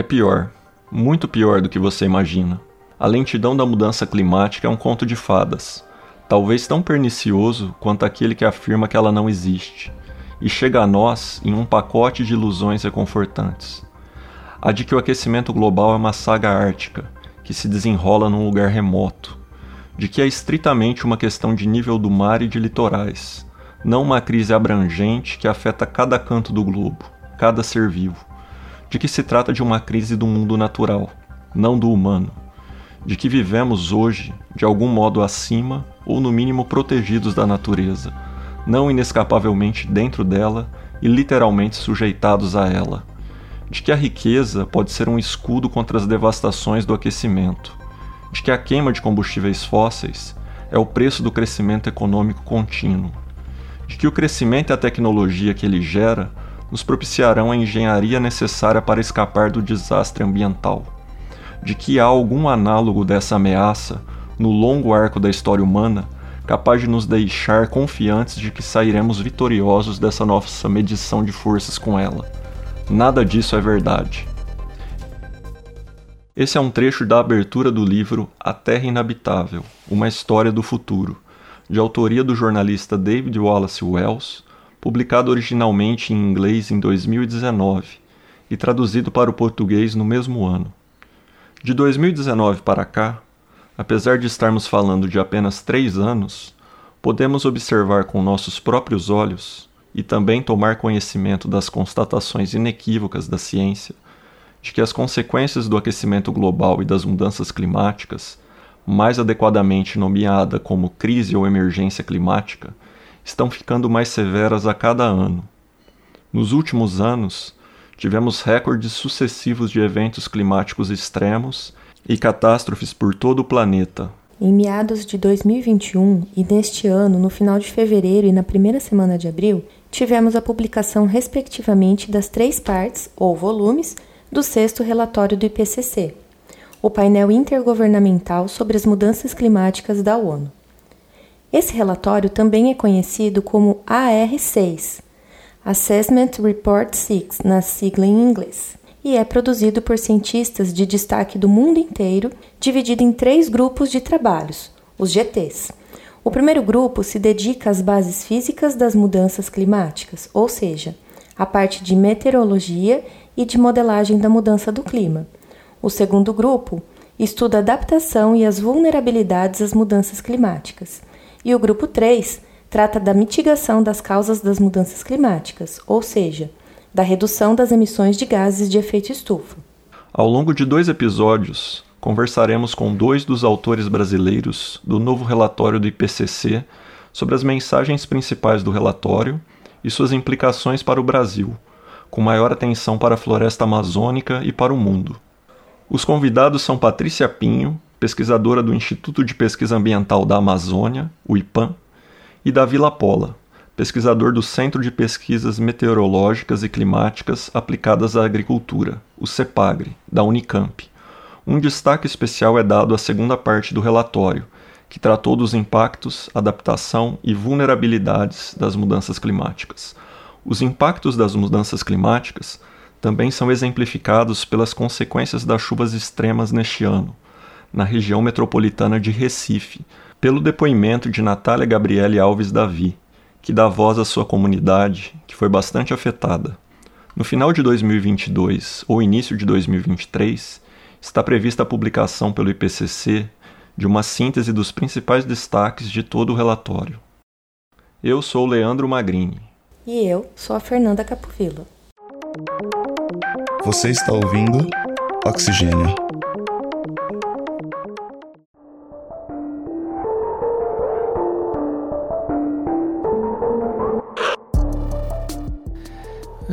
É pior, muito pior do que você imagina. A lentidão da mudança climática é um conto de fadas, talvez tão pernicioso quanto aquele que afirma que ela não existe, e chega a nós em um pacote de ilusões reconfortantes. A de que o aquecimento global é uma saga ártica, que se desenrola num lugar remoto, de que é estritamente uma questão de nível do mar e de litorais, não uma crise abrangente que afeta cada canto do globo, cada ser vivo, de que se trata de uma crise do mundo natural, não do humano, de que vivemos hoje de algum modo acima ou no mínimo protegidos da natureza, não inescapavelmente dentro dela e literalmente sujeitados a ela, de que a riqueza pode ser um escudo contra as devastações do aquecimento, de que a queima de combustíveis fósseis é o preço do crescimento econômico contínuo, de que o crescimento e a tecnologia que ele gera nos propiciarão a engenharia necessária para escapar do desastre ambiental, de que há algum análogo dessa ameaça no longo arco da história humana capaz de nos deixar confiantes de que sairemos vitoriosos dessa nossa medição de forças com ela. Nada disso é verdade. Esse é um trecho da abertura do livro A Terra Inabitável Uma História do Futuro, de autoria do jornalista David Wallace Wells, publicado originalmente em inglês em 2019 e traduzido para o português no mesmo ano. De 2019 para cá, apesar de estarmos falando de apenas três anos, podemos observar com nossos próprios olhos e também tomar conhecimento das constatações inequívocas da ciência de que as consequências do aquecimento global e das mudanças climáticas, mais adequadamente nomeada como crise ou emergência climática, estão ficando mais severas a cada ano. Nos últimos anos, tivemos recordes sucessivos de eventos climáticos extremos e catástrofes por todo o planeta. Em meados de 2021 e neste ano, no final de fevereiro e na primeira semana de abril, tivemos a publicação, respectivamente, das três partes, ou volumes, do sexto relatório do IPCC, o painel intergovernamental sobre as mudanças climáticas da ONU. Esse relatório também é conhecido como AR6, Assessment Report 6, na sigla em inglês, e é produzido por cientistas de destaque do mundo inteiro, dividido em três grupos de trabalhos, os GTs. O primeiro grupo se dedica às bases físicas das mudanças climáticas, ou seja, a parte de meteorologia e de modelagem da mudança do clima. O segundo grupo estuda a adaptação e as vulnerabilidades às mudanças climáticas. E o grupo 3 trata da mitigação das causas das mudanças climáticas, ou seja, da redução das emissões de gases de efeito estufa. Ao longo de dois episódios, conversaremos com dois dos autores brasileiros do novo relatório do IPCC sobre as mensagens principais do relatório e suas implicações para o Brasil, com maior atenção para a floresta amazônica e para o mundo. Os convidados são Patrícia Pinho, pesquisadora do Instituto de Pesquisa Ambiental da Amazônia, o IPAM, e Davi Lapola, pesquisador do Centro de Pesquisas Meteorológicas e Climáticas Aplicadas à Agricultura, o CEPAGRE, da Unicamp. Um destaque especial é dado à segunda parte do relatório, que tratou dos impactos, adaptação e vulnerabilidades das mudanças climáticas. Os impactos das mudanças climáticas também são exemplificados pelas consequências das chuvas extremas neste ano, na região metropolitana de Recife, pelo depoimento de Natália Gabriele Alves Davi, que dá voz à sua comunidade, que foi bastante afetada. No final de 2022 ou início de 2023, está prevista a publicação pelo IPCC de uma síntese dos principais destaques de todo o relatório. Eu sou Leandro Magrini. E eu sou a Fernanda Capovilla. Você está ouvindo Oxigênio.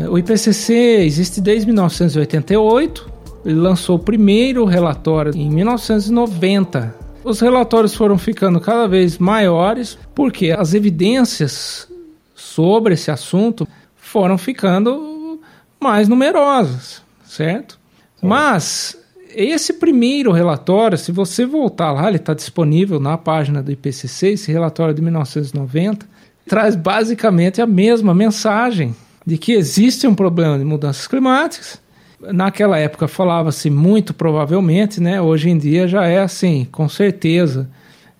O IPCC existe desde 1988. Ele lançou o primeiro relatório em 1990. Os relatórios foram ficando cada vez maiores porque as evidências sobre esse assunto foram ficando mais numerosas, certo? Mas esse primeiro relatório, se você voltar lá, ele está disponível na página do IPCC, esse relatório de 1990, traz basicamente a mesma mensagem de que existe um problema de mudanças climáticas Naquela época falava-se muito provavelmente, né? Hoje em dia já é assim, com certeza.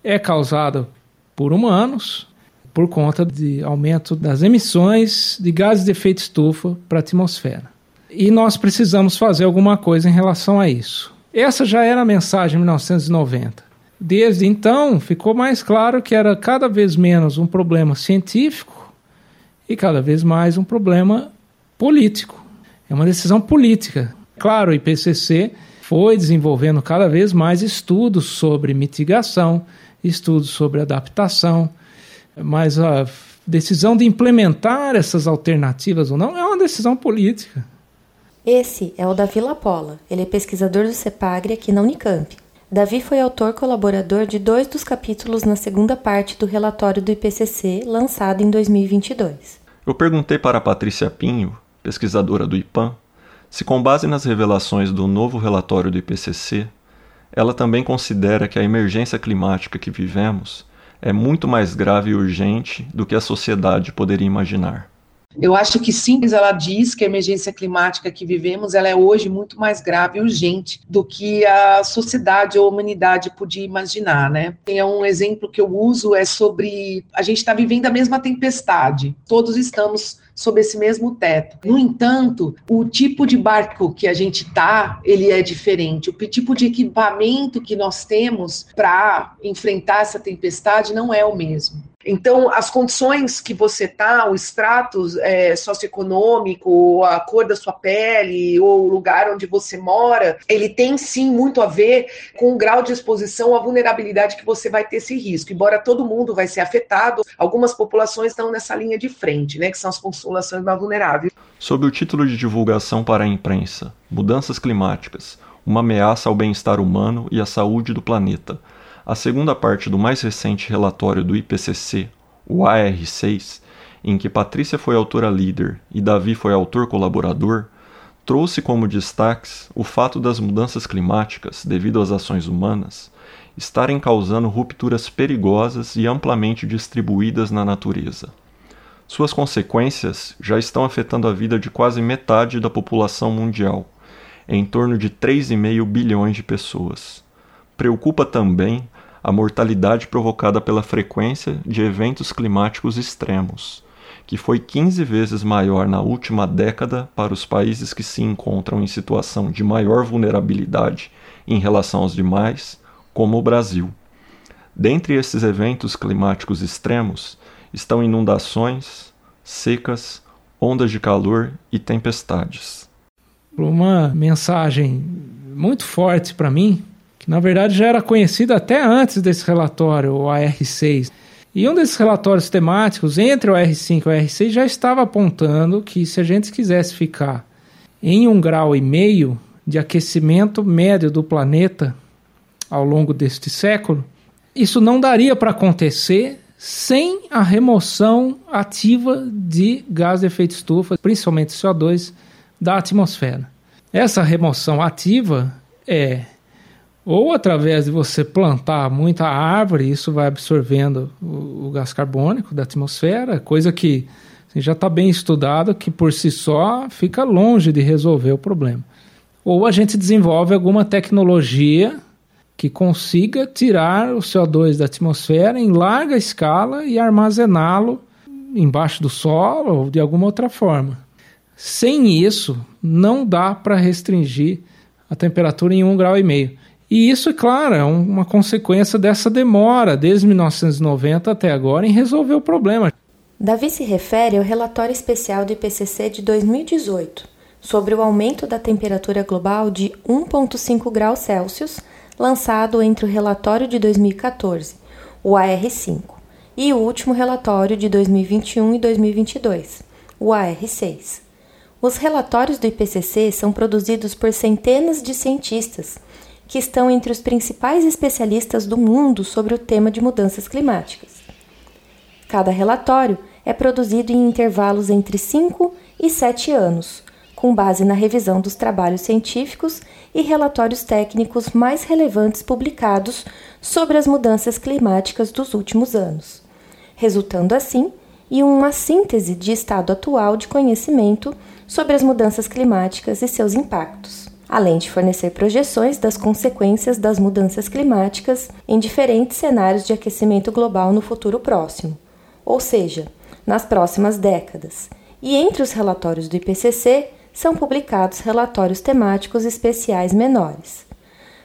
É causado por humanos por conta de aumento das emissões de gases de efeito estufa para a atmosfera. E nós precisamos fazer alguma coisa em relação a isso. Essa já era a mensagem em 1990. Desde então, ficou mais claro que era cada vez menos um problema científico e cada vez mais um problema político. É uma decisão política. Claro, o IPCC foi desenvolvendo cada vez mais estudos sobre mitigação, estudos sobre adaptação, mas a decisão de implementar essas alternativas ou não é uma decisão política. Esse é o Davi Lapola. Ele é pesquisador do CEPAGRE aqui na Unicamp. Davi foi autor colaborador de dois dos capítulos na segunda parte do relatório do IPCC, lançado em 2022. Eu perguntei para Patrícia Pinho, pesquisadora do IPAM, se com base nas revelações do novo relatório do IPCC, ela também considera que a emergência climática que vivemos é muito mais grave e urgente do que a sociedade poderia imaginar. Eu acho que sim, ela diz que a emergência climática que vivemos ela é hoje muito mais grave e urgente do que a sociedade ou a humanidade podia imaginar, né? Tem um exemplo que eu uso é sobre a gente está vivendo a mesma tempestade. Todos estamos sob esse mesmo teto. No entanto, o tipo de barco que a gente tá, ele é diferente. O tipo de equipamento que nós temos para enfrentar essa tempestade não é o mesmo. Então, as condições que você está, o extrato é, socioeconômico, a cor da sua pele, ou o lugar onde você mora, ele tem sim muito a ver com o grau de exposição à vulnerabilidade que você vai ter esse risco. Embora todo mundo vai ser afetado, algumas populações estão nessa linha de frente, né, que são as populações mais vulneráveis. Sob o título de divulgação para a imprensa, Mudanças Climáticas, uma ameaça ao bem-estar humano e à saúde do planeta a segunda parte do mais recente relatório do IPCC, o AR6, em que Patrícia foi autora líder e Davi foi autor colaborador, trouxe como destaques o fato das mudanças climáticas, devido às ações humanas, estarem causando rupturas perigosas e amplamente distribuídas na natureza. Suas consequências já estão afetando a vida de quase metade da população mundial, em torno de 3,5 bilhões de pessoas. Preocupa também a mortalidade provocada pela frequência de eventos climáticos extremos, que foi 15 vezes maior na última década para os países que se encontram em situação de maior vulnerabilidade em relação aos demais, como o Brasil. Dentre esses eventos climáticos extremos estão inundações, secas, ondas de calor e tempestades. Uma mensagem muito forte para mim na verdade já era conhecido até antes desse relatório, o AR6. E um desses relatórios temáticos, entre o AR5 e o AR6, já estava apontando que se a gente quisesse ficar em um grau e meio de aquecimento médio do planeta ao longo deste século, isso não daria para acontecer sem a remoção ativa de gás de efeito estufa, principalmente CO2, da atmosfera. Essa remoção ativa é ou através de você plantar muita árvore, isso vai absorvendo o, o gás carbônico da atmosfera, coisa que assim, já está bem estudado, que por si só fica longe de resolver o problema. Ou a gente desenvolve alguma tecnologia que consiga tirar o CO2 da atmosfera em larga escala e armazená-lo embaixo do solo ou de alguma outra forma. Sem isso, não dá para restringir a temperatura em um grau e meio. E isso, é claro, é uma consequência dessa demora desde 1990 até agora em resolver o problema. Davi se refere ao relatório especial do IPCC de 2018 sobre o aumento da temperatura global de 1,5 graus Celsius, lançado entre o relatório de 2014, o AR5, e o último relatório de 2021 e 2022, o AR6. Os relatórios do IPCC são produzidos por centenas de cientistas que estão entre os principais especialistas do mundo sobre o tema de mudanças climáticas. Cada relatório é produzido em intervalos entre 5 e 7 anos, com base na revisão dos trabalhos científicos e relatórios técnicos mais relevantes publicados sobre as mudanças climáticas dos últimos anos, resultando assim e uma síntese de estado atual de conhecimento sobre as mudanças climáticas e seus impactos, além de fornecer projeções das consequências das mudanças climáticas em diferentes cenários de aquecimento global no futuro próximo, ou seja, nas próximas décadas. E entre os relatórios do IPCC são publicados relatórios temáticos especiais menores.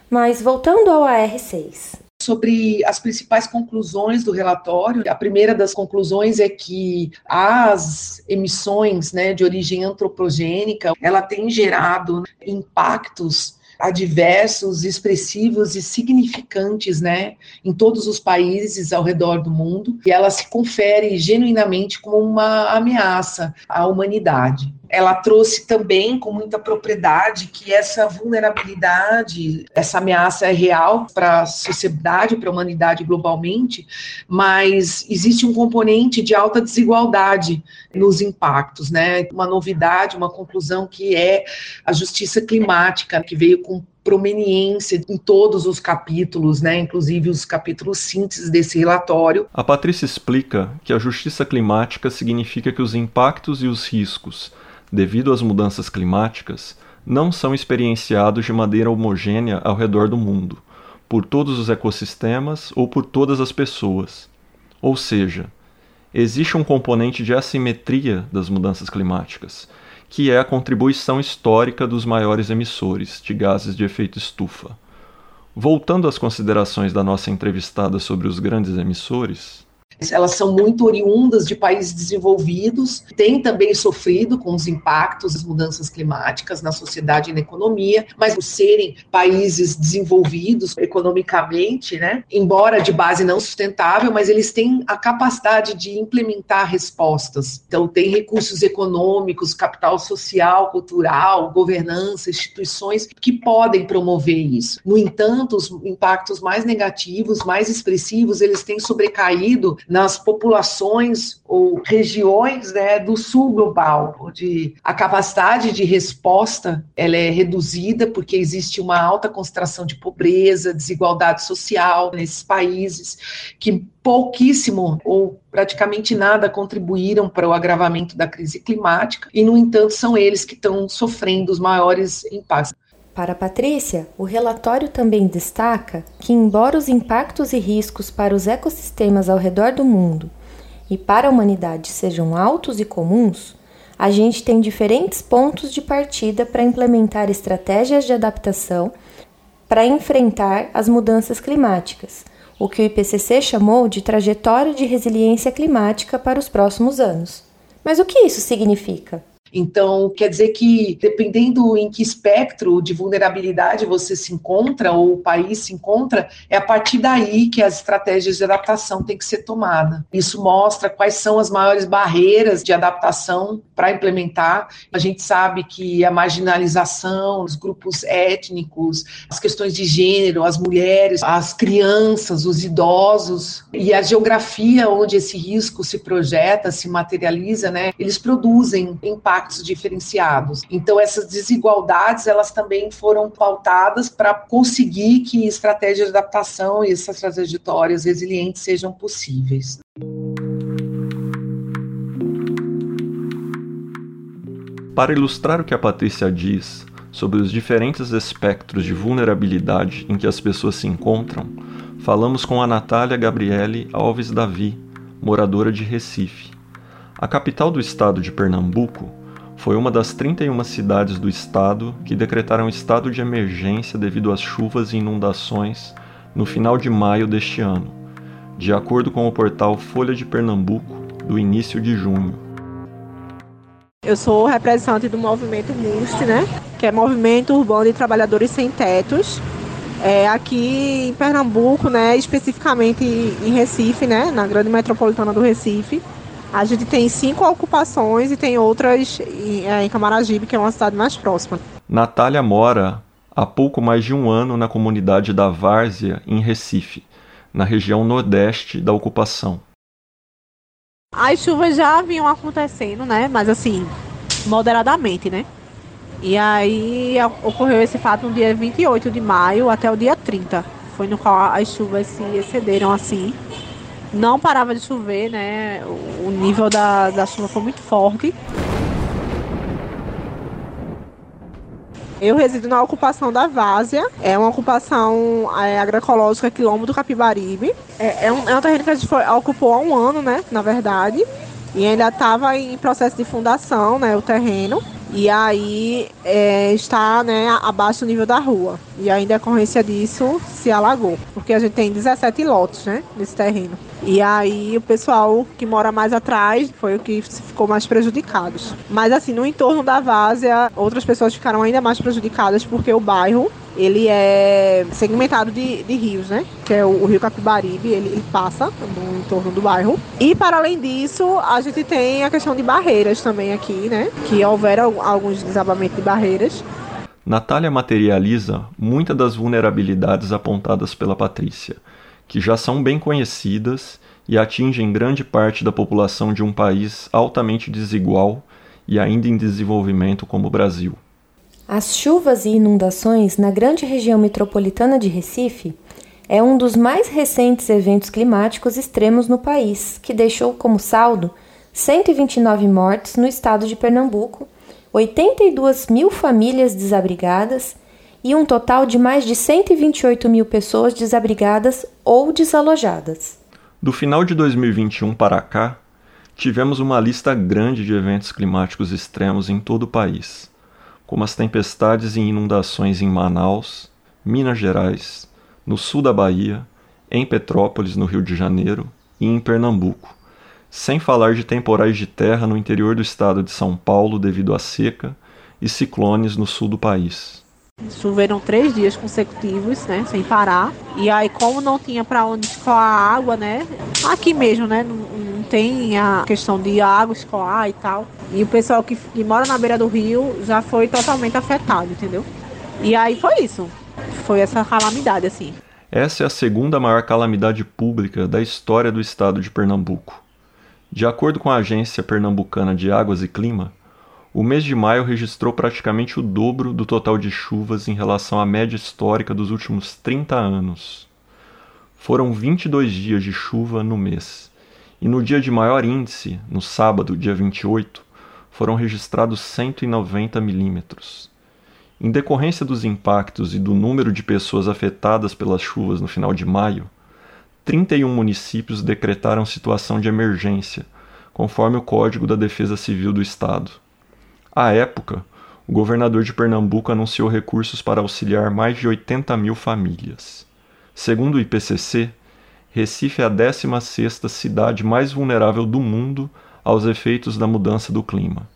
Mas voltando ao AR6, sobre as principais conclusões do relatório. A primeira das conclusões é que as emissões né, de origem antropogênica, ela tem gerado impactos adversos, expressivos e significantes, né, em todos os países ao redor do mundo, e ela se confere genuinamente como uma ameaça à humanidade ela trouxe também com muita propriedade que essa vulnerabilidade, essa ameaça é real para a sociedade, para a humanidade globalmente, mas existe um componente de alta desigualdade nos impactos, né? Uma novidade, uma conclusão que é a justiça climática, que veio com promeniência em todos os capítulos, né, inclusive os capítulos síntese desse relatório. A Patrícia explica que a justiça climática significa que os impactos e os riscos devido às mudanças climáticas, não são experienciados de maneira homogênea ao redor do mundo, por todos os ecossistemas ou por todas as pessoas. Ou seja, existe um componente de assimetria das mudanças climáticas, que é a contribuição histórica dos maiores emissores de gases de efeito estufa. Voltando às considerações da nossa entrevistada sobre os grandes emissores, elas são muito oriundas de países desenvolvidos, têm também sofrido com os impactos das mudanças climáticas na sociedade e na economia, mas por serem países desenvolvidos economicamente, né, embora de base não sustentável, mas eles têm a capacidade de implementar respostas. Então, tem recursos econômicos, capital social, cultural, governança, instituições que podem promover isso. No entanto, os impactos mais negativos, mais expressivos, eles têm sobrecaído nas populações ou regiões né, do sul global, onde a capacidade de resposta ela é reduzida porque existe uma alta concentração de pobreza, desigualdade social nesses países que pouquíssimo ou praticamente nada contribuíram para o agravamento da crise climática e no entanto são eles que estão sofrendo os maiores impactos. Para Patrícia, o relatório também destaca que, embora os impactos e riscos para os ecossistemas ao redor do mundo e para a humanidade sejam altos e comuns, a gente tem diferentes pontos de partida para implementar estratégias de adaptação para enfrentar as mudanças climáticas, o que o IPCC chamou de trajetória de resiliência climática para os próximos anos. Mas o que isso significa? Então, quer dizer que, dependendo em que espectro de vulnerabilidade você se encontra, ou o país se encontra, é a partir daí que as estratégias de adaptação têm que ser tomadas. Isso mostra quais são as maiores barreiras de adaptação para implementar. A gente sabe que a marginalização, os grupos étnicos, as questões de gênero, as mulheres, as crianças, os idosos e a geografia onde esse risco se projeta, se materializa, né, eles produzem impacto impactos diferenciados. Então essas desigualdades elas também foram pautadas para conseguir que estratégias de adaptação e essas trajetórias resilientes sejam possíveis. Para ilustrar o que a Patrícia diz sobre os diferentes espectros de vulnerabilidade em que as pessoas se encontram, falamos com a Natália Gabriele Alves Davi, moradora de Recife. A capital do estado de Pernambuco foi uma das 31 cidades do estado que decretaram estado de emergência devido às chuvas e inundações no final de maio deste ano, de acordo com o portal Folha de Pernambuco, do início de junho. Eu sou representante do movimento MUST, né? que é Movimento Urbano de Trabalhadores Sem Tetos, é, aqui em Pernambuco, né, especificamente em Recife, né, na grande metropolitana do Recife. A gente tem cinco ocupações e tem outras em, é, em Camaragibe, que é uma cidade mais próxima. Natália mora há pouco mais de um ano na comunidade da Várzea, em Recife, na região nordeste da ocupação. As chuvas já vinham acontecendo, né? Mas assim, moderadamente, né? E aí ocorreu esse fato no dia 28 de maio até o dia 30. Foi no qual as chuvas se excederam assim não parava de chover, né? O nível da, da chuva foi muito forte. Eu resido na ocupação da Várzea. É uma ocupação é, agroecológica quilombo do Capibaribe. É, é, um, é um terreno que a gente foi, ocupou há um ano, né? Na verdade. E ainda estava em processo de fundação, né? O terreno. E aí é, está né, abaixo do nível da rua. E aí, em decorrência disso, se alagou. Porque a gente tem 17 lotes né, nesse terreno. E aí o pessoal que mora mais atrás foi o que ficou mais prejudicados. Mas assim, no entorno da várzea, outras pessoas ficaram ainda mais prejudicadas porque o bairro ele é segmentado de, de rios, né? Que é o, o rio Capibaribe, ele, ele, passa no entorno do bairro. E para além disso, a gente tem a questão de barreiras também aqui, né? Que houveram alguns desabamentos de barreiras. Natália materializa muitas das vulnerabilidades apontadas pela Patrícia que já são bem conhecidas e atingem grande parte da população de um país altamente desigual e ainda em desenvolvimento como o Brasil. As chuvas e inundações na grande região metropolitana de Recife é um dos mais recentes eventos climáticos extremos no país, que deixou como saldo 129 mortes no estado de Pernambuco, 82 mil famílias desabrigadas e um total de mais de 128 mil pessoas desabrigadas ou desalojadas. Do final de 2021 para cá, tivemos uma lista grande de eventos climáticos extremos em todo o país, como as tempestades e inundações em Manaus, Minas Gerais, no sul da Bahia, em Petrópolis, no Rio de Janeiro e em Pernambuco, sem falar de temporais de terra no interior do estado de São Paulo devido à seca e ciclones no sul do país. Choveram três dias consecutivos, né, sem parar. E aí, como não tinha para onde escoar água, né, aqui mesmo, né, não, não, tem a questão de água escoar e tal. E o pessoal que, que mora na beira do rio já foi totalmente afetado, entendeu? E aí foi isso. Foi essa calamidade, assim. Essa é a segunda maior calamidade pública da história do estado de Pernambuco. De acordo com a Agência Pernambucana de Águas e Clima, o mês de maio registrou praticamente o dobro do total de chuvas em relação à média histórica dos últimos 30 anos. Foram 22 dias de chuva no mês, e no dia de maior índice, no sábado, dia 28, foram registrados 190 milímetros. Em decorrência dos impactos e do número de pessoas afetadas pelas chuvas no final de maio, 31 municípios decretaram situação de emergência, conforme o Código da Defesa Civil do Estado. À época, o governador de Pernambuco anunciou recursos para auxiliar mais de 80 mil famílias. Segundo o IPCC, Recife é a 16ª cidade mais vulnerável do mundo aos efeitos da mudança do clima.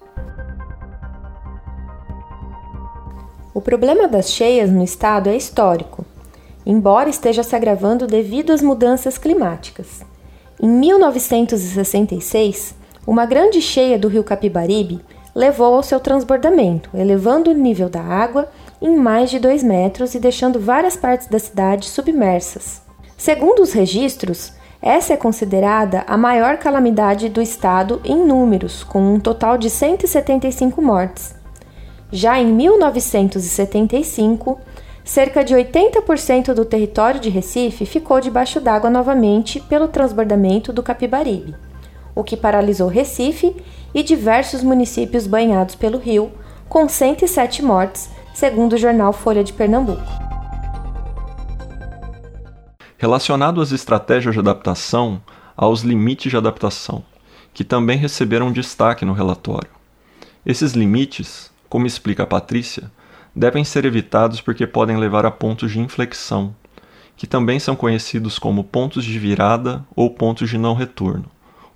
O problema das cheias no estado é histórico, embora esteja se agravando devido às mudanças climáticas. Em 1966, uma grande cheia do rio Capibaribe levou ao seu transbordamento, elevando o nível da água em mais de 2 metros e deixando várias partes da cidade submersas. Segundo os registros, essa é considerada a maior calamidade do estado em números, com um total de 175 mortes. Já em 1975, cerca de 80% do território de Recife ficou debaixo d'água novamente pelo transbordamento do Capibaribe, o que paralisou Recife e diversos municípios banhados pelo rio, com 107 mortes, segundo o jornal Folha de Pernambuco. Relacionado às estratégias de adaptação, aos limites de adaptação, que também receberam destaque no relatório. Esses limites, como explica a Patrícia, devem ser evitados porque podem levar a pontos de inflexão, que também são conhecidos como pontos de virada ou pontos de não retorno,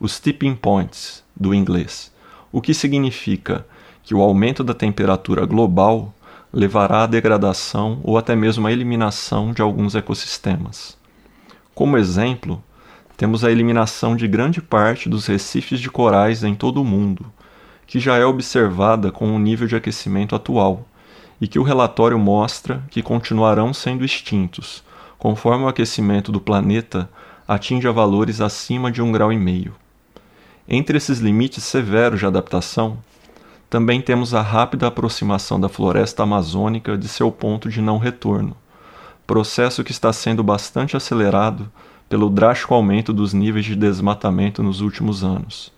os tipping points do inglês o que significa que o aumento da temperatura global levará à degradação ou até mesmo à eliminação de alguns ecossistemas. Como exemplo, temos a eliminação de grande parte dos recifes de corais em todo o mundo, que já é observada com o nível de aquecimento atual, e que o relatório mostra que continuarão sendo extintos, conforme o aquecimento do planeta atinge a valores acima de um grau e meio. Entre esses limites severos de adaptação, também temos a rápida aproximação da floresta amazônica de seu ponto de não retorno, processo que está sendo bastante acelerado pelo drástico aumento dos níveis de desmatamento nos últimos anos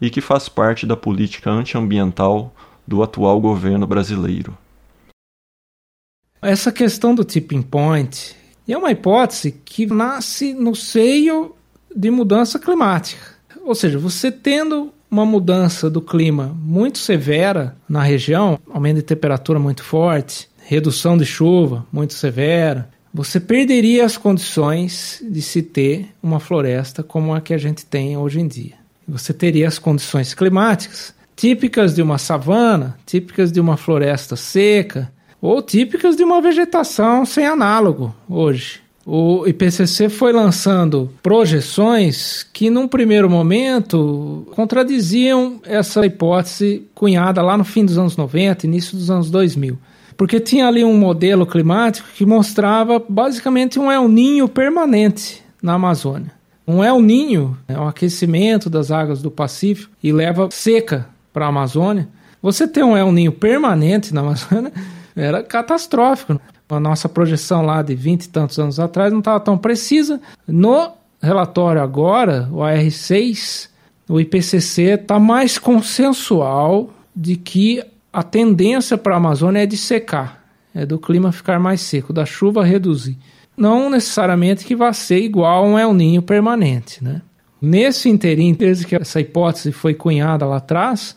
e que faz parte da política antiambiental do atual governo brasileiro. Essa questão do tipping point é uma hipótese que nasce no seio de mudança climática. Ou seja, você tendo uma mudança do clima muito severa na região, aumento de temperatura muito forte, redução de chuva muito severa, você perderia as condições de se ter uma floresta como a que a gente tem hoje em dia. Você teria as condições climáticas típicas de uma savana, típicas de uma floresta seca, ou típicas de uma vegetação sem análogo hoje. O IPCC foi lançando projeções que, num primeiro momento, contradiziam essa hipótese cunhada lá no fim dos anos 90, início dos anos 2000. Porque tinha ali um modelo climático que mostrava basicamente um El Ninho permanente na Amazônia. Um El Ninho é um aquecimento das águas do Pacífico e leva seca para a Amazônia. Você ter um El Ninho permanente na Amazônia era catastrófico. A nossa projeção lá de 20 e tantos anos atrás não estava tão precisa. No relatório agora, o AR6, o IPCC está mais consensual de que a tendência para a Amazônia é de secar, é do clima ficar mais seco, da chuva reduzir. Não necessariamente que vá ser igual a um El Ninho permanente. Né? Nesse interim, desde que essa hipótese foi cunhada lá atrás,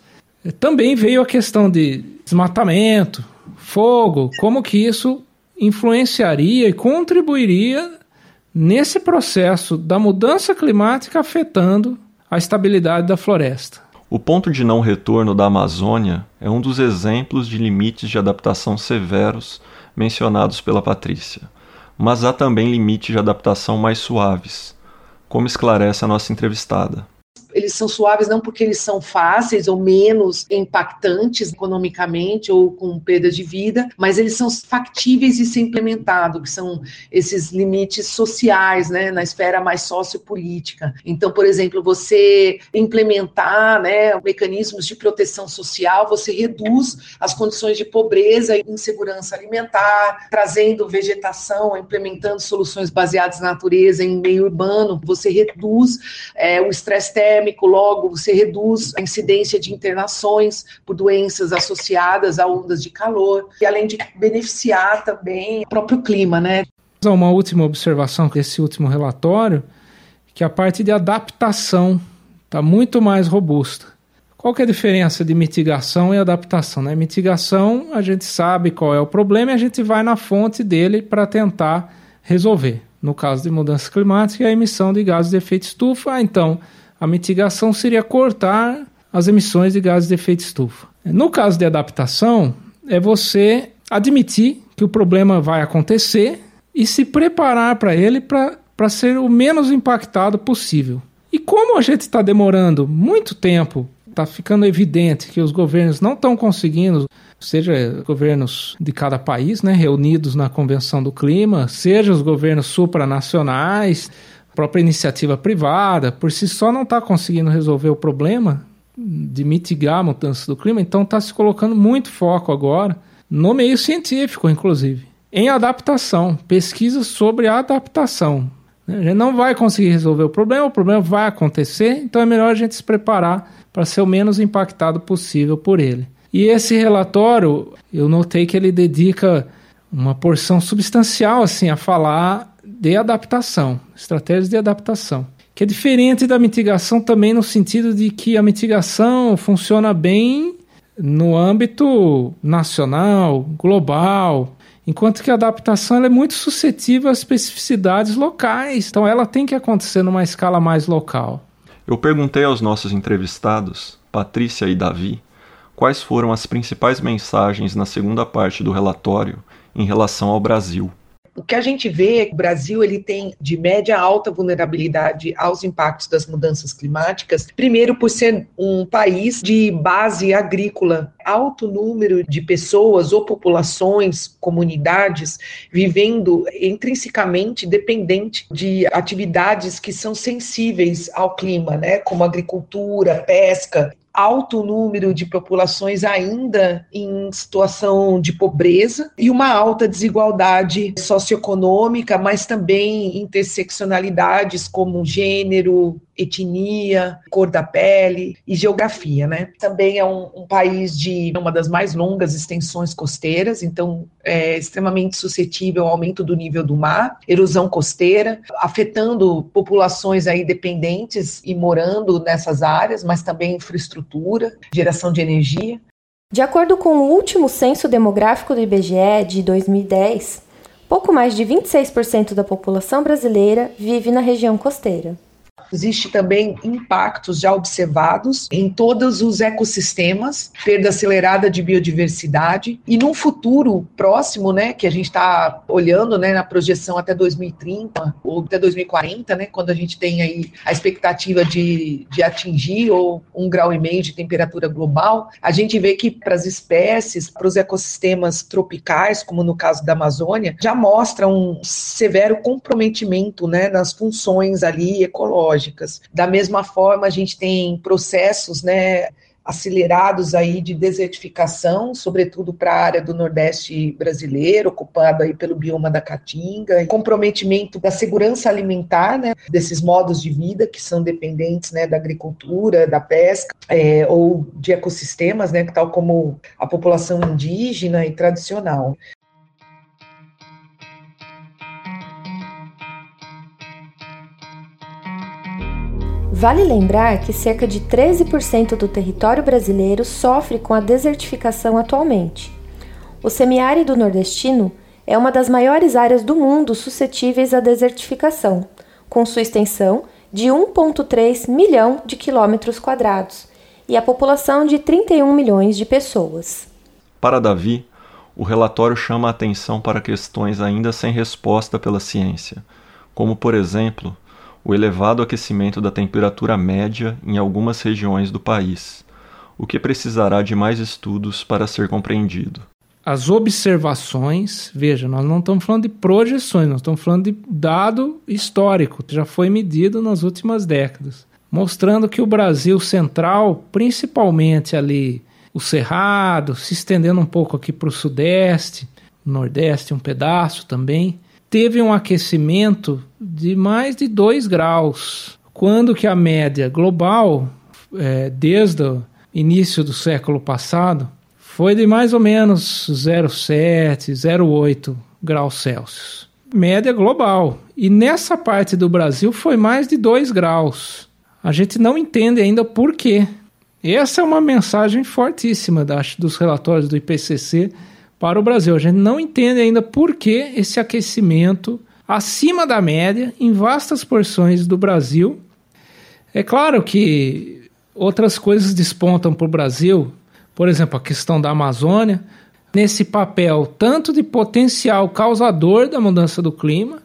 também veio a questão de desmatamento, fogo, como que isso influenciaria e contribuiria nesse processo da mudança climática afetando a estabilidade da floresta. O ponto de não retorno da Amazônia é um dos exemplos de limites de adaptação severos mencionados pela Patrícia, mas há também limites de adaptação mais suaves, como esclarece a nossa entrevistada eles são suaves não porque eles são fáceis ou menos impactantes economicamente ou com perda de vida, mas eles são factíveis de ser implementados, que são esses limites sociais, né, na esfera mais sociopolítica. Então, por exemplo, você implementar, né, mecanismos de proteção social, você reduz as condições de pobreza e insegurança alimentar, trazendo vegetação, implementando soluções baseadas na natureza em meio urbano, você reduz é, o estresse térmico logo você reduz a incidência de internações por doenças associadas a ondas de calor, e além de beneficiar também o próprio clima, né? Uma última observação esse último relatório, que a parte de adaptação está muito mais robusta. Qual que é a diferença de mitigação e adaptação? Né? Mitigação, a gente sabe qual é o problema e a gente vai na fonte dele para tentar resolver. No caso de mudança climática, é a emissão de gases de efeito estufa. Ah, então, a mitigação seria cortar as emissões de gases de efeito estufa. No caso de adaptação, é você admitir que o problema vai acontecer e se preparar para ele para ser o menos impactado possível. E como a gente está demorando muito tempo, está ficando evidente que os governos não estão conseguindo, seja governos de cada país, né, reunidos na Convenção do Clima, seja os governos supranacionais, própria iniciativa privada, por si só não está conseguindo resolver o problema de mitigar a mudança do clima, então está se colocando muito foco agora no meio científico, inclusive, em adaptação, pesquisas sobre adaptação. A gente não vai conseguir resolver o problema, o problema vai acontecer, então é melhor a gente se preparar para ser o menos impactado possível por ele. E esse relatório, eu notei que ele dedica uma porção substancial assim a falar de adaptação, estratégias de adaptação, que é diferente da mitigação também no sentido de que a mitigação funciona bem no âmbito nacional, global, enquanto que a adaptação é muito suscetível às especificidades locais, então ela tem que acontecer numa escala mais local. Eu perguntei aos nossos entrevistados, Patrícia e Davi, quais foram as principais mensagens na segunda parte do relatório em relação ao Brasil. O que a gente vê é que o Brasil ele tem de média alta vulnerabilidade aos impactos das mudanças climáticas, primeiro por ser um país de base agrícola, alto número de pessoas ou populações, comunidades vivendo intrinsecamente dependente de atividades que são sensíveis ao clima, né, como agricultura, pesca, alto número de populações ainda em situação de pobreza e uma alta desigualdade socioeconômica, mas também interseccionalidades como gênero, etnia, cor da pele e geografia, né? Também é um, um, país de uma das mais longas extensões costeiras, então é extremamente suscetível ao aumento do nível do mar, erosão costeira, afetando populações aí dependentes e morando nessas áreas, mas também infraestrutura, geração de energia. De acordo com o último censo demográfico do IBGE de 2010, pouco mais de 26% da população brasileira vive na região costeira. Existe também impactos já observados em todos os ecossistemas, perda acelerada de biodiversidade. E num futuro próximo, né, que a gente está olhando, né, na projeção até 2030 ou até 2040, né, quando a gente tem aí a expectativa de, de atingir ou um grau e meio de temperatura global, a gente vê que para as espécies, para os ecossistemas tropicais, como no caso da Amazônia, já mostra um severo comprometimento, né, nas funções ali ecológicas tecnológicas. Da mesma forma, a gente tem processos, né, acelerados aí de desertificação, sobretudo para a área do Nordeste brasileiro, ocupado aí pelo bioma da Caatinga, comprometimento da segurança alimentar, né, desses modos de vida que são dependentes, né, da agricultura, da pesca é, ou de ecossistemas, né, tal como a população indígena e tradicional. Vale lembrar que cerca de 13% do território brasileiro sofre com a desertificação atualmente. O semiárido nordestino é uma das maiores áreas do mundo suscetíveis à desertificação, com sua extensão de 1,3 milhão de quilômetros quadrados e a população de 31 milhões de pessoas. Para Davi, o relatório chama a atenção para questões ainda sem resposta pela ciência, como, por exemplo, o elevado aquecimento da temperatura média em algumas regiões do país, o que precisará de mais estudos para ser compreendido. As observações, veja, nós não estamos falando de projeções, nós estamos falando de dado histórico, que já foi medido nas últimas décadas, mostrando que o Brasil central, principalmente ali o Cerrado, se estendendo um pouco aqui para o Sudeste, Nordeste um pedaço também, teve um aquecimento de mais de 2 graus, quando que a média global, é, desde o início do século passado, foi de mais ou menos 0,7, 0,8 graus Celsius. Média global. E nessa parte do Brasil foi mais de 2 graus. A gente não entende ainda por quê. Essa é uma mensagem fortíssima acho, dos relatórios do IPCC para o Brasil. A gente não entende ainda por que esse aquecimento acima da média em vastas porções do Brasil. É claro que outras coisas despontam para o Brasil, por exemplo, a questão da Amazônia, nesse papel tanto de potencial causador da mudança do clima,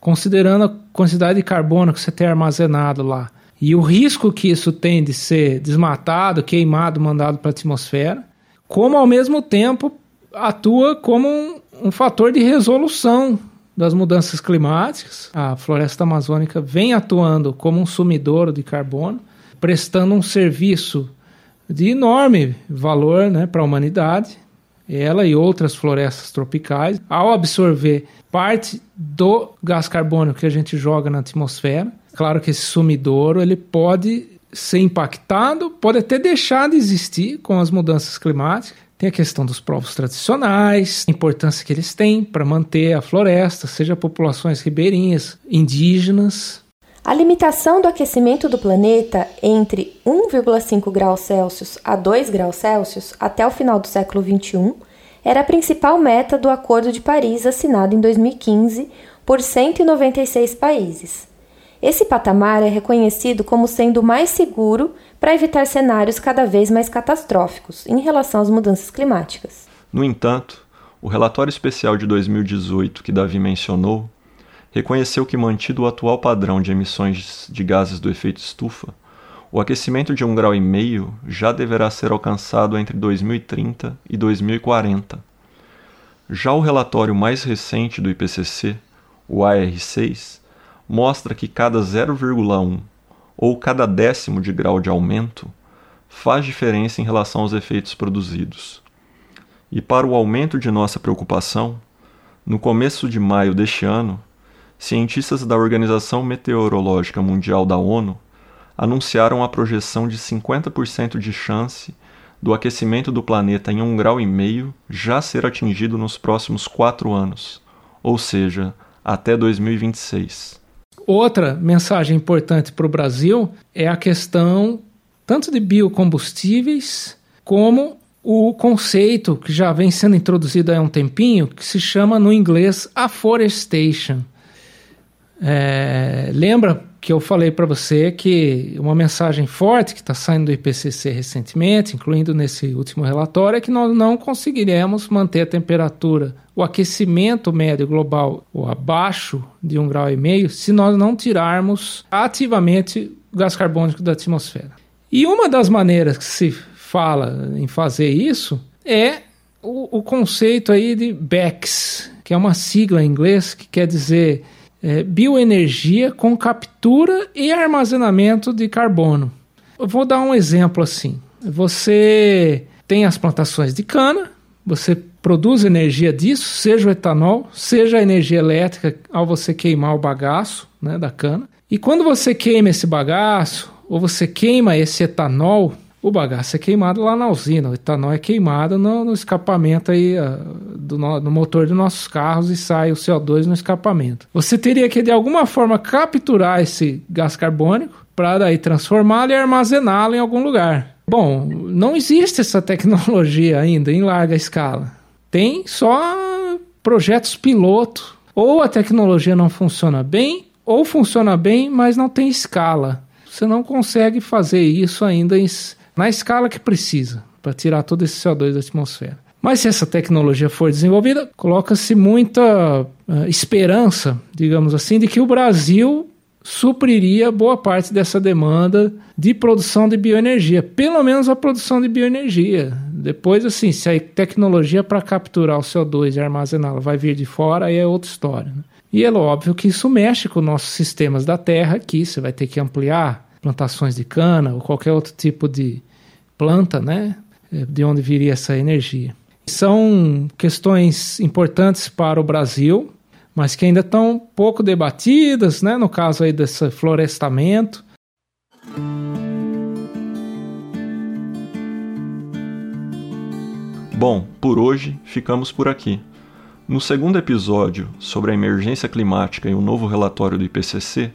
considerando a quantidade de carbono que você tem armazenado lá, e o risco que isso tem de ser desmatado, queimado, mandado para a atmosfera, como ao mesmo tempo atua como um, um fator de resolução das mudanças climáticas. A floresta amazônica vem atuando como um sumidouro de carbono, prestando um serviço de enorme valor né, para a humanidade, ela e outras florestas tropicais, ao absorver parte do gás carbônico que a gente joga na atmosfera. Claro que esse sumidouro ele pode ser impactado, pode até deixar de existir com as mudanças climáticas, tem a questão dos povos tradicionais, a importância que eles têm para manter a floresta, seja populações ribeirinhas, indígenas. A limitação do aquecimento do planeta entre 1,5 graus Celsius a 2 graus Celsius até o final do século XXI era a principal meta do Acordo de Paris assinado em 2015 por 196 países. Esse patamar é reconhecido como sendo mais seguro para evitar cenários cada vez mais catastróficos em relação às mudanças climáticas. No entanto, o relatório especial de 2018 que Davi mencionou reconheceu que, mantido o atual padrão de emissões de gases do efeito estufa, o aquecimento de um grau e meio já deverá ser alcançado entre 2030 e 2040. Já o relatório mais recente do IPCC, o AR6, mostra que cada 0,1 ou cada décimo de grau de aumento faz diferença em relação aos efeitos produzidos. E para o aumento de nossa preocupação, no começo de maio deste ano, cientistas da Organização Meteorológica Mundial da ONU anunciaram a projeção de 50% de chance do aquecimento do planeta em um grau e meio já ser atingido nos próximos quatro anos, ou seja, até 2026. Outra mensagem importante para o Brasil é a questão tanto de biocombustíveis como o conceito que já vem sendo introduzido há um tempinho, que se chama no inglês afforestation. É, lembra que eu falei para você que uma mensagem forte que está saindo do IPCC recentemente, incluindo nesse último relatório, é que nós não conseguiremos manter a temperatura, o aquecimento médio global ou abaixo de um grau e meio, se nós não tirarmos ativamente o gás carbônico da atmosfera. E uma das maneiras que se fala em fazer isso é o, o conceito aí de BECS, que é uma sigla em inglês que quer dizer é, bioenergia com captura e armazenamento de carbono. Eu vou dar um exemplo assim. Você tem as plantações de cana, você produz energia disso, seja o etanol, seja a energia elétrica ao você queimar o bagaço né, da cana. E quando você queima esse bagaço, ou você queima esse etanol, o bagaço é queimado lá na usina, o etanol é queimado no, no escapamento aí, uh, do no, no, motor dos nossos carros e sai o CO2 no escapamento. Você teria que de alguma forma capturar esse gás carbônico para daí transformá-lo e armazená-lo em algum lugar. Bom, não existe essa tecnologia ainda em larga escala. Tem só projetos piloto. Ou a tecnologia não funciona bem, ou funciona bem, mas não tem escala. Você não consegue fazer isso ainda em, na escala que precisa para tirar todo esse CO2 da atmosfera. Mas se essa tecnologia for desenvolvida, coloca-se muita uh, esperança, digamos assim, de que o Brasil supriria boa parte dessa demanda de produção de bioenergia, pelo menos a produção de bioenergia. Depois, assim, se a tecnologia para capturar o CO2 e armazená-lo vai vir de fora, aí é outra história. Né? E é óbvio que isso mexe com nossos sistemas da Terra aqui, você vai ter que ampliar plantações de cana ou qualquer outro tipo de planta, né? É, de onde viria essa energia. São questões importantes para o Brasil, mas que ainda estão pouco debatidas, né? No caso aí desse florestamento. Bom, por hoje ficamos por aqui. No segundo episódio sobre a emergência climática e o novo relatório do IPCC,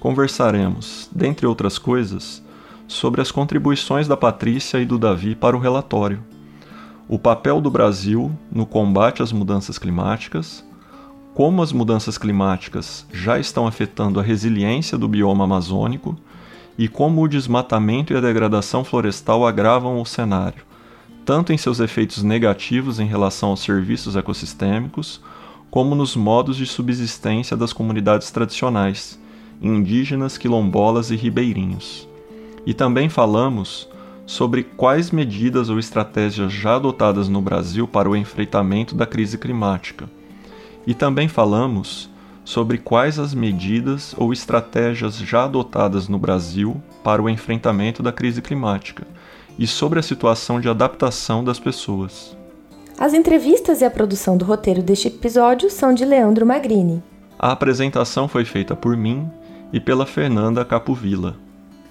conversaremos, dentre outras coisas, sobre as contribuições da Patrícia e do Davi para o relatório, o papel do Brasil no combate às mudanças climáticas, como as mudanças climáticas já estão afetando a resiliência do bioma amazônico e como o desmatamento e a degradação florestal agravam o cenário, tanto em seus efeitos negativos em relação aos serviços ecossistêmicos, como nos modos de subsistência das comunidades tradicionais indígenas, quilombolas e ribeirinhos. E também falamos sobre quais medidas ou estratégias já adotadas no Brasil para o enfrentamento da crise climática. E também falamos sobre quais as medidas ou estratégias já adotadas no Brasil para o enfrentamento da crise climática e sobre a situação de adaptação das pessoas. As entrevistas e a produção do roteiro deste episódio são de Leandro Magrini. A apresentação foi feita por mim, e pela Fernanda Capovilla.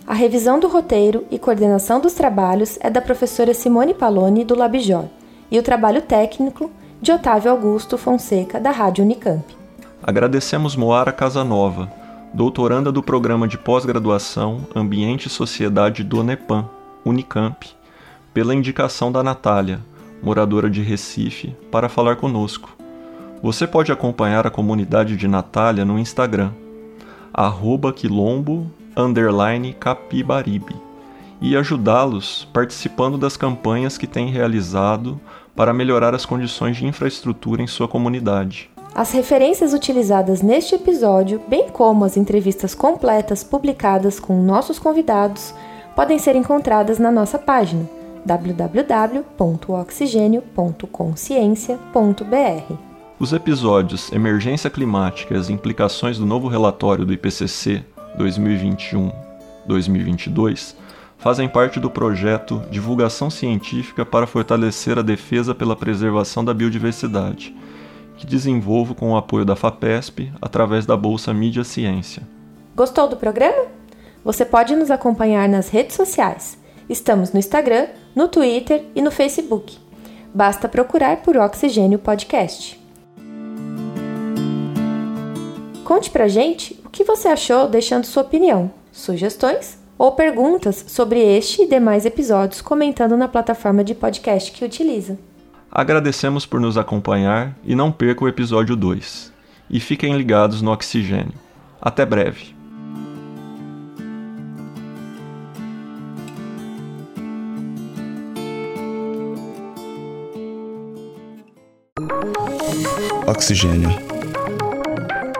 A revisão do roteiro e coordenação dos trabalhos é da professora Simone Paloni, do Labjor, e o trabalho técnico de Otávio Augusto Fonseca, da Rádio Unicamp. Agradecemos Moara Casanova, doutoranda do programa de pós-graduação Ambiente e Sociedade do NEPAM, Unicamp, pela indicação da Natália, moradora de Recife, para falar conosco. Você pode acompanhar a comunidade de Natália no Instagram, arroba quilombo underline capibaribe e ajudá-los participando das campanhas que têm realizado para melhorar as condições de infraestrutura em sua comunidade. As referências utilizadas neste episódio, bem como as entrevistas completas publicadas com nossos convidados, podem ser encontradas na nossa página www.oxigênio.consciência.br. Os episódios Emergência Climática e as implicações do novo relatório do IPCC 2021-2022 fazem parte do projeto Divulgação Científica para fortalecer a defesa pela preservação da biodiversidade, que desenvolvo com o apoio da FAPESP através da Bolsa Mídia Ciência. Gostou do programa? Você pode nos acompanhar nas redes sociais. Estamos no Instagram, no Twitter e no Facebook. Basta procurar por Oxigênio Podcast. Conte pra gente o que você achou deixando sua opinião, sugestões ou perguntas sobre este e demais episódios comentando na plataforma de podcast que utiliza. Agradecemos por nos acompanhar e não perca o episódio 2. E fiquem ligados no Oxigênio. Até breve. Oxigênio.